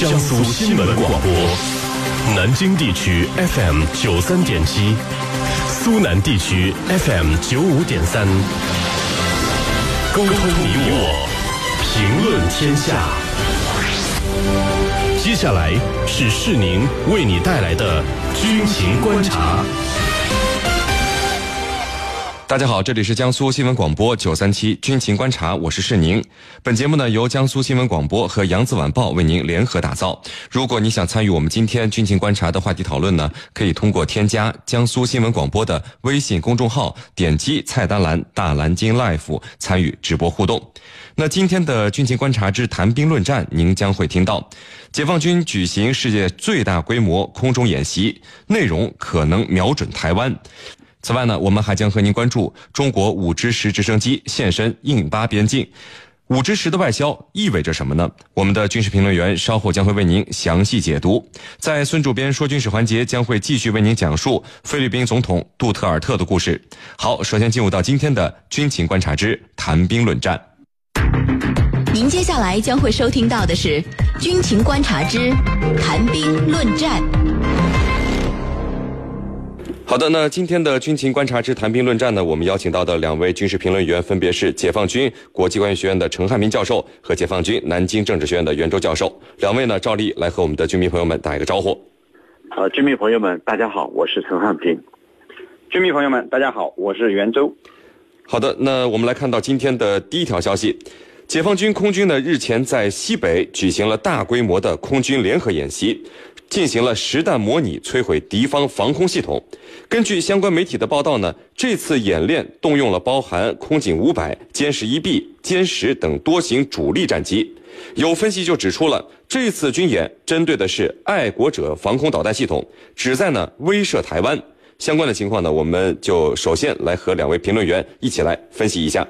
江苏新闻广播，南京地区 FM 九三点七，苏南地区 FM 九五点三，沟通你我，评论天下。接下来是市宁为你带来的军情观察。大家好，这里是江苏新闻广播九三七军情观察，我是世宁。本节目呢由江苏新闻广播和扬子晚报为您联合打造。如果你想参与我们今天军情观察的话题讨论呢，可以通过添加江苏新闻广播的微信公众号，点击菜单栏大蓝鲸 Life 参与直播互动。那今天的军情观察之谈兵论战，您将会听到，解放军举行世界最大规模空中演习，内容可能瞄准台湾。此外呢，我们还将和您关注中国五支十直升机现身印巴边境。五支十的外销意味着什么呢？我们的军事评论员稍后将会为您详细解读。在孙主编说军事环节，将会继续为您讲述菲律宾总统杜特尔特的故事。好，首先进入到今天的军情观察之谈兵论战。您接下来将会收听到的是军情观察之谈兵论战。好的，那今天的军情观察之谈兵论战呢，我们邀请到的两位军事评论员分别是解放军国际关系学院的陈汉民教授和解放军南京政治学院的袁周教授。两位呢，照例来和我们的军迷朋友们打一个招呼。呃，军迷朋友们，大家好，我是陈汉平。军迷朋友们，大家好，我是袁周。好的，那我们来看到今天的第一条消息，解放军空军呢日前在西北举行了大规模的空军联合演习。进行了实弹模拟摧毁敌方防空系统。根据相关媒体的报道呢，这次演练动用了包含空警五百、歼十一 B、歼十等多型主力战机。有分析就指出了，这次军演针对的是爱国者防空导弹系统，旨在呢威慑台湾。相关的情况呢，我们就首先来和两位评论员一起来分析一下。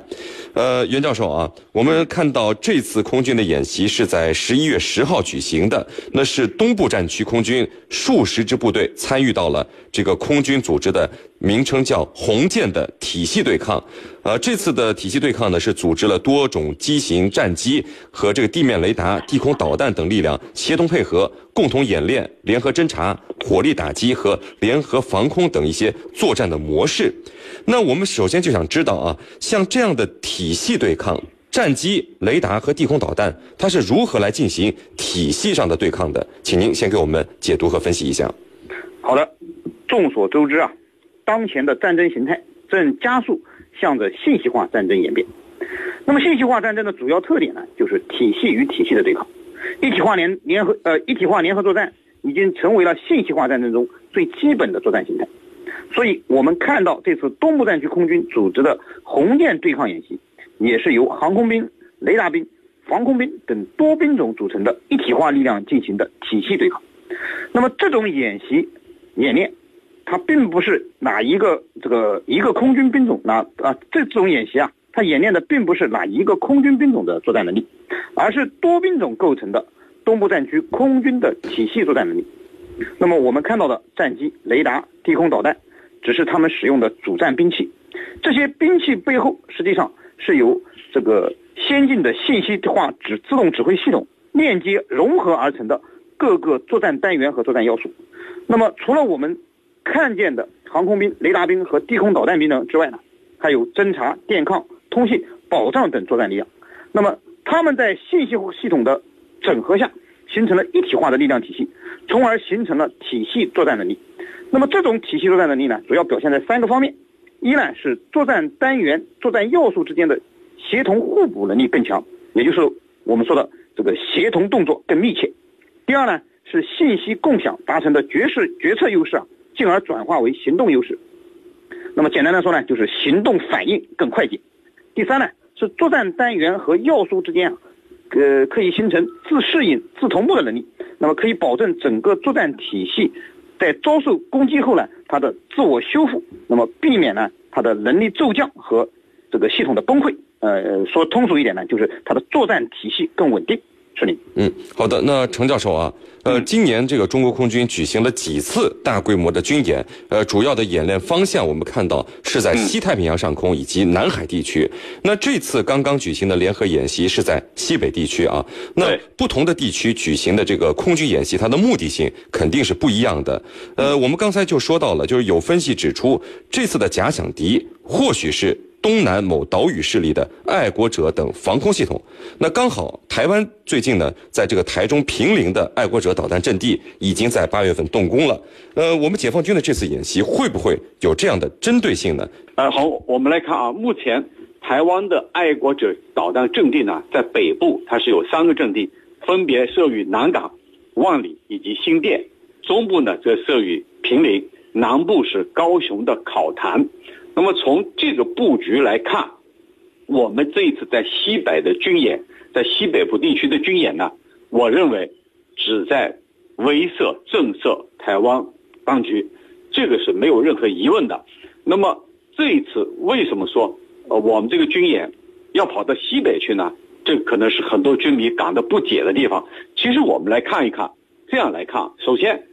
呃，袁教授啊，我们看到这次空军的演习是在十一月十号举行的，那是东部战区空军数十支部队参与到了这个空军组织的名称叫“红箭”的体系对抗。呃，这次的体系对抗呢，是组织了多种机型战机和这个地面雷达、地空导弹等力量协同配合，共同演练联合侦察、火力打击和联合防空等一些作战的模式。那我们首先就想知道啊，像这样的体系对抗，战机、雷达和地空导弹，它是如何来进行体系上的对抗的？请您先给我们解读和分析一下。好的，众所周知啊，当前的战争形态正加速向着信息化战争演变。那么，信息化战争的主要特点呢，就是体系与体系的对抗。一体化联联合呃一体化联合作战已经成为了信息化战争中最基本的作战形态。所以，我们看到这次东部战区空军组织的红箭对抗演习，也是由航空兵、雷达兵、防空兵等多兵种组成的一体化力量进行的体系对抗。那么，这种演习演练，它并不是哪一个这个一个空军兵种哪啊这种演习啊，它演练的并不是哪一个空军兵种的作战能力，而是多兵种构成的东部战区空军的体系作战能力。那么，我们看到的战机、雷达、地空导弹。只是他们使用的主战兵器，这些兵器背后实际上是由这个先进的信息化指自动指挥系统链接融合而成的各个作战单元和作战要素。那么，除了我们看见的航空兵、雷达兵和地空导弹兵呢之外呢，还有侦察、电抗、通信、保障等作战力量。那么，他们在信息系统的整合下，形成了一体化的力量体系，从而形成了体系作战能力。那么这种体系作战能力呢，主要表现在三个方面：一呢是作战单元、作战要素之间的协同互补能力更强，也就是我们说的这个协同动作更密切；第二呢是信息共享达成的决势决策优势啊，进而转化为行动优势。那么简单来说呢，就是行动反应更快捷。第三呢是作战单元和要素之间啊，呃可以形成自适应、自同步的能力，那么可以保证整个作战体系。在遭受攻击后呢，它的自我修复，那么避免呢它的能力骤降和这个系统的崩溃。呃，说通俗一点呢，就是它的作战体系更稳定。是您。嗯，好的。那程教授啊，呃，今年这个中国空军举行了几次大规模的军演？呃，主要的演练方向我们看到是在西太平洋上空以及南海地区。那这次刚刚举行的联合演习是在西北地区啊。那不同的地区举行的这个空军演习，它的目的性肯定是不一样的。呃，我们刚才就说到了，就是有分析指出，这次的假想敌或许是。东南某岛屿势力的爱国者等防空系统，那刚好台湾最近呢，在这个台中平陵的爱国者导弹阵地已经在八月份动工了。呃，我们解放军的这次演习会不会有这样的针对性呢？呃，好，我们来看啊，目前台湾的爱国者导弹阵地呢，在北部它是有三个阵地，分别设于南港、万里以及新店，中部呢则设于平陵，南部是高雄的考潭。那么从这个布局来看，我们这一次在西北的军演，在西北部地区的军演呢，我认为旨在威慑震慑台湾当局，这个是没有任何疑问的。那么这一次为什么说呃我们这个军演要跑到西北去呢？这可能是很多军迷感到不解的地方。其实我们来看一看，这样来看，首先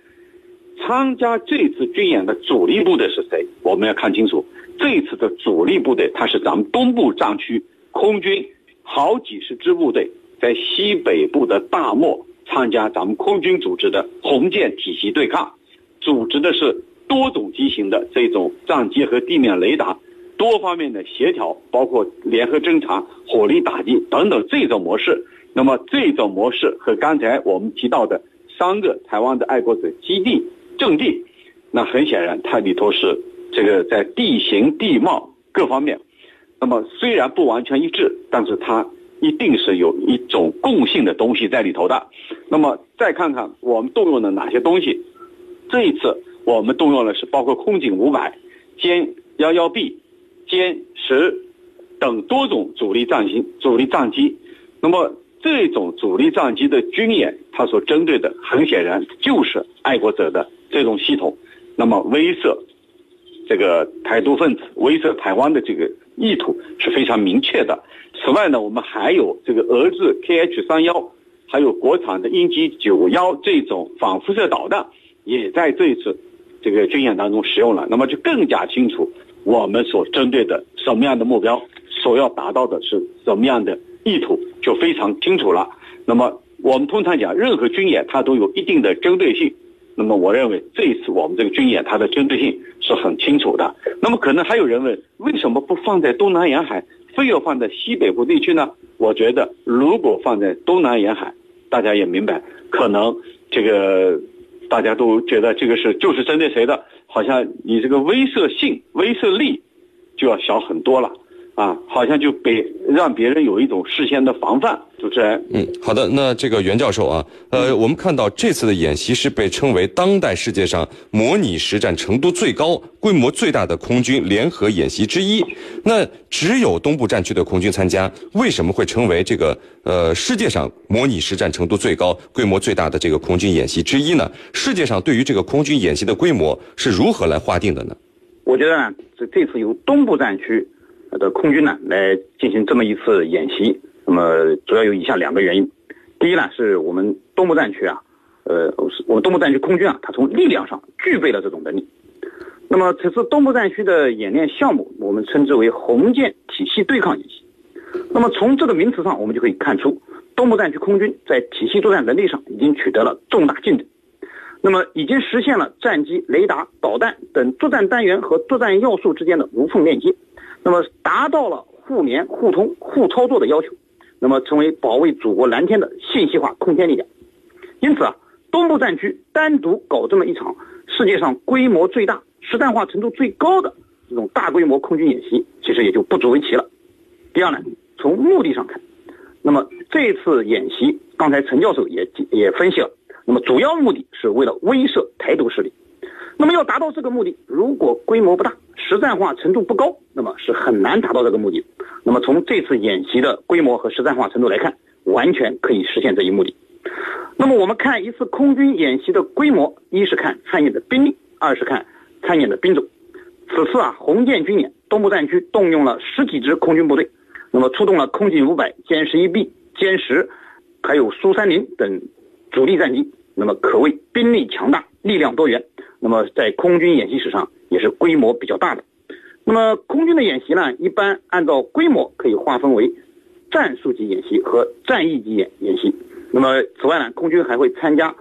参加这次军演的主力部队是谁？我们要看清楚，这次的主力部队它是咱们东部战区空军好几十支部队在西北部的大漠参加咱们空军组织的红箭体系对抗，组织的是多种机型的这种战机和地面雷达多方面的协调，包括联合侦察、火力打击等等这种模式。那么这种模式和刚才我们提到的三个台湾的爱国者基地阵地，那很显然它里头是这个在地形地貌各方面，那么虽然不完全一致，但是它一定是有一种共性的东西在里头的。那么再看看我们动用了哪些东西，这一次我们动用的是包括空警五百、歼幺幺 B、歼十等多种主力战机、主力战机。那么这种主力战机的军演，它所针对的很显然就是爱国者的这种系统，那么威慑这个台独分子、威慑台湾的这个意图是非常明确的。此外呢，我们还有这个俄制 KH 三幺，还有国产的鹰击九幺这种反辐射导弹，也在这一次这个军演当中使用了。那么就更加清楚我们所针对的什么样的目标，所要达到的是什么样的意图，就非常清楚了。那么我们通常讲，任何军演它都有一定的针对性。那么我认为这一次我们这个军演它的针对性是很清楚的。那么可能还有人问，为什么不放在东南沿海，非要放在西北部地区呢？我觉得如果放在东南沿海，大家也明白，可能这个大家都觉得这个是就是针对谁的，好像你这个威慑性、威慑力就要小很多了啊，好像就被让别人有一种事先的防范。主持人，嗯，好的。那这个袁教授啊，呃，我们看到这次的演习是被称为当代世界上模拟实战程度最高、规模最大的空军联合演习之一。那只有东部战区的空军参加，为什么会成为这个呃世界上模拟实战程度最高、规模最大的这个空军演习之一呢？世界上对于这个空军演习的规模是如何来划定的呢？我觉得呢，这这次由东部战区的空军呢来进行这么一次演习，那么主要有以下两个原因。第一呢，是我们东部战区啊，呃，我们东部战区空军啊，它从力量上具备了这种能力。那么此次东部战区的演练项目，我们称之为红箭体系对抗演习。那么从这个名词上，我们就可以看出，东部战区空军在体系作战能力上已经取得了重大进展。那么已经实现了战机、雷达、导弹等作战单元和作战要素之间的无缝链接，那么达到了互联、互通、互操作的要求，那么成为保卫祖国蓝天的信息化空天力量。因此啊，东部战区单独搞这么一场世界上规模最大、实战化程度最高的这种大规模空军演习，其实也就不足为奇了。第二呢，从目的上看，那么这次演习，刚才陈教授也也分析了。那么主要目的是为了威慑台独势力。那么要达到这个目的，如果规模不大、实战化程度不高，那么是很难达到这个目的。那么从这次演习的规模和实战化程度来看，完全可以实现这一目的。那么我们看一次空军演习的规模，一是看参演的兵力，二是看参演的兵种。此次啊，红箭军演，东部战区动用了十几支空军部队，那么出动了空警五百、歼十一 B、歼十。还有苏三零等主力战机，那么可谓兵力强大，力量多元。那么在空军演习史上也是规模比较大的。那么空军的演习呢，一般按照规模可以划分为战术级演习和战役级演演习。那么此外呢，空军还会参加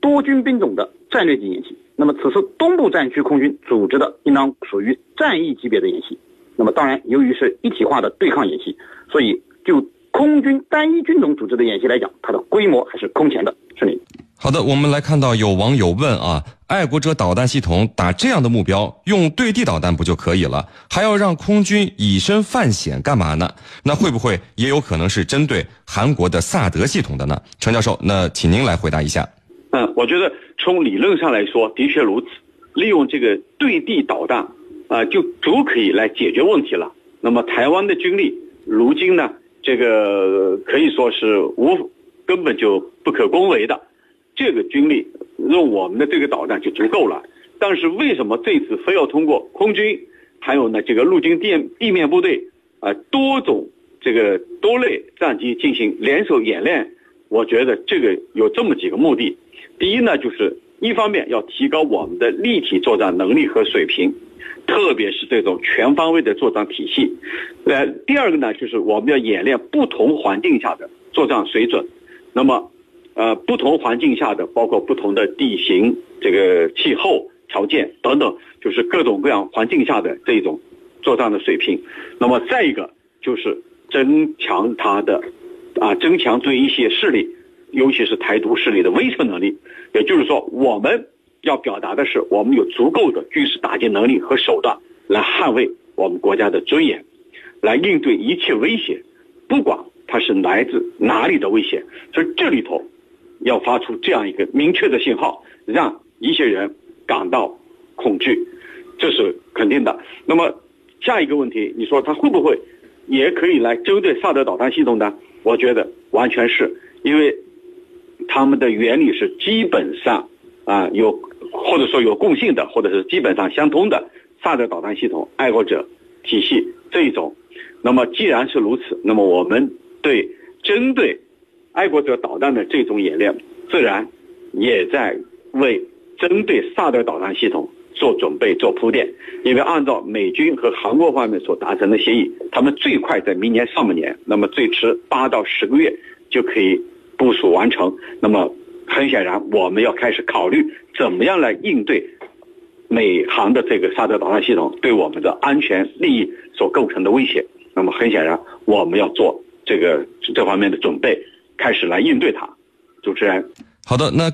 多军兵种的战略级演习。那么此次东部战区空军组织的应当属于战役级别的演习。那么当然，由于是一体化的对抗演习，所以就空军单一军种组织的演习来讲，它的规模还是空前的。是你。好的，我们来看到有网友问啊，爱国者导弹系统打这样的目标，用对地导弹不就可以了？还要让空军以身犯险干嘛呢？那会不会也有可能是针对韩国的萨德系统的呢？陈教授，那请您来回答一下。嗯，我觉得从理论上来说，的确如此。利用这个对地导弹啊，就足可以来解决问题了。那么台湾的军力，如今呢，这个可以说是无根本就不可恭维的。这个军力用我们的这个导弹就足够了，但是为什么这次非要通过空军，还有呢这个陆军地地面部队啊多种这个多类战机进行联手演练？我觉得这个有这么几个目的。第一呢，就是一方面要提高我们的立体作战能力和水平，特别是这种全方位的作战体系。呃，第二个呢，就是我们要演练不同环境下的作战水准。那么。呃，不同环境下的，包括不同的地形、这个气候条件等等，就是各种各样环境下的这种作战的水平。那么再一个就是增强它的啊，增强对一些势力，尤其是台独势力的威慑能力。也就是说，我们要表达的是，我们有足够的军事打击能力和手段来捍卫我们国家的尊严，来应对一切威胁，不管它是来自哪里的威胁。所以这里头。要发出这样一个明确的信号，让一些人感到恐惧，这是肯定的。那么下一个问题，你说他会不会也可以来针对萨德导弹系统呢？我觉得完全是因为他们的原理是基本上啊有或者说有共性的，或者是基本上相通的。萨德导弹系统、爱国者体系这一种，那么既然是如此，那么我们对针对。爱国者导弹的这种演练，自然也在为针对萨德导弹系统做准备、做铺垫。因为按照美军和韩国方面所达成的协议，他们最快在明年上半年，那么最迟八到十个月就可以部署完成。那么很显然，我们要开始考虑怎么样来应对美航的这个萨德导弹系统对我们的安全利益所构成的威胁。那么很显然，我们要做这个这方面的准备。开始来应对它，主持人。好的，那。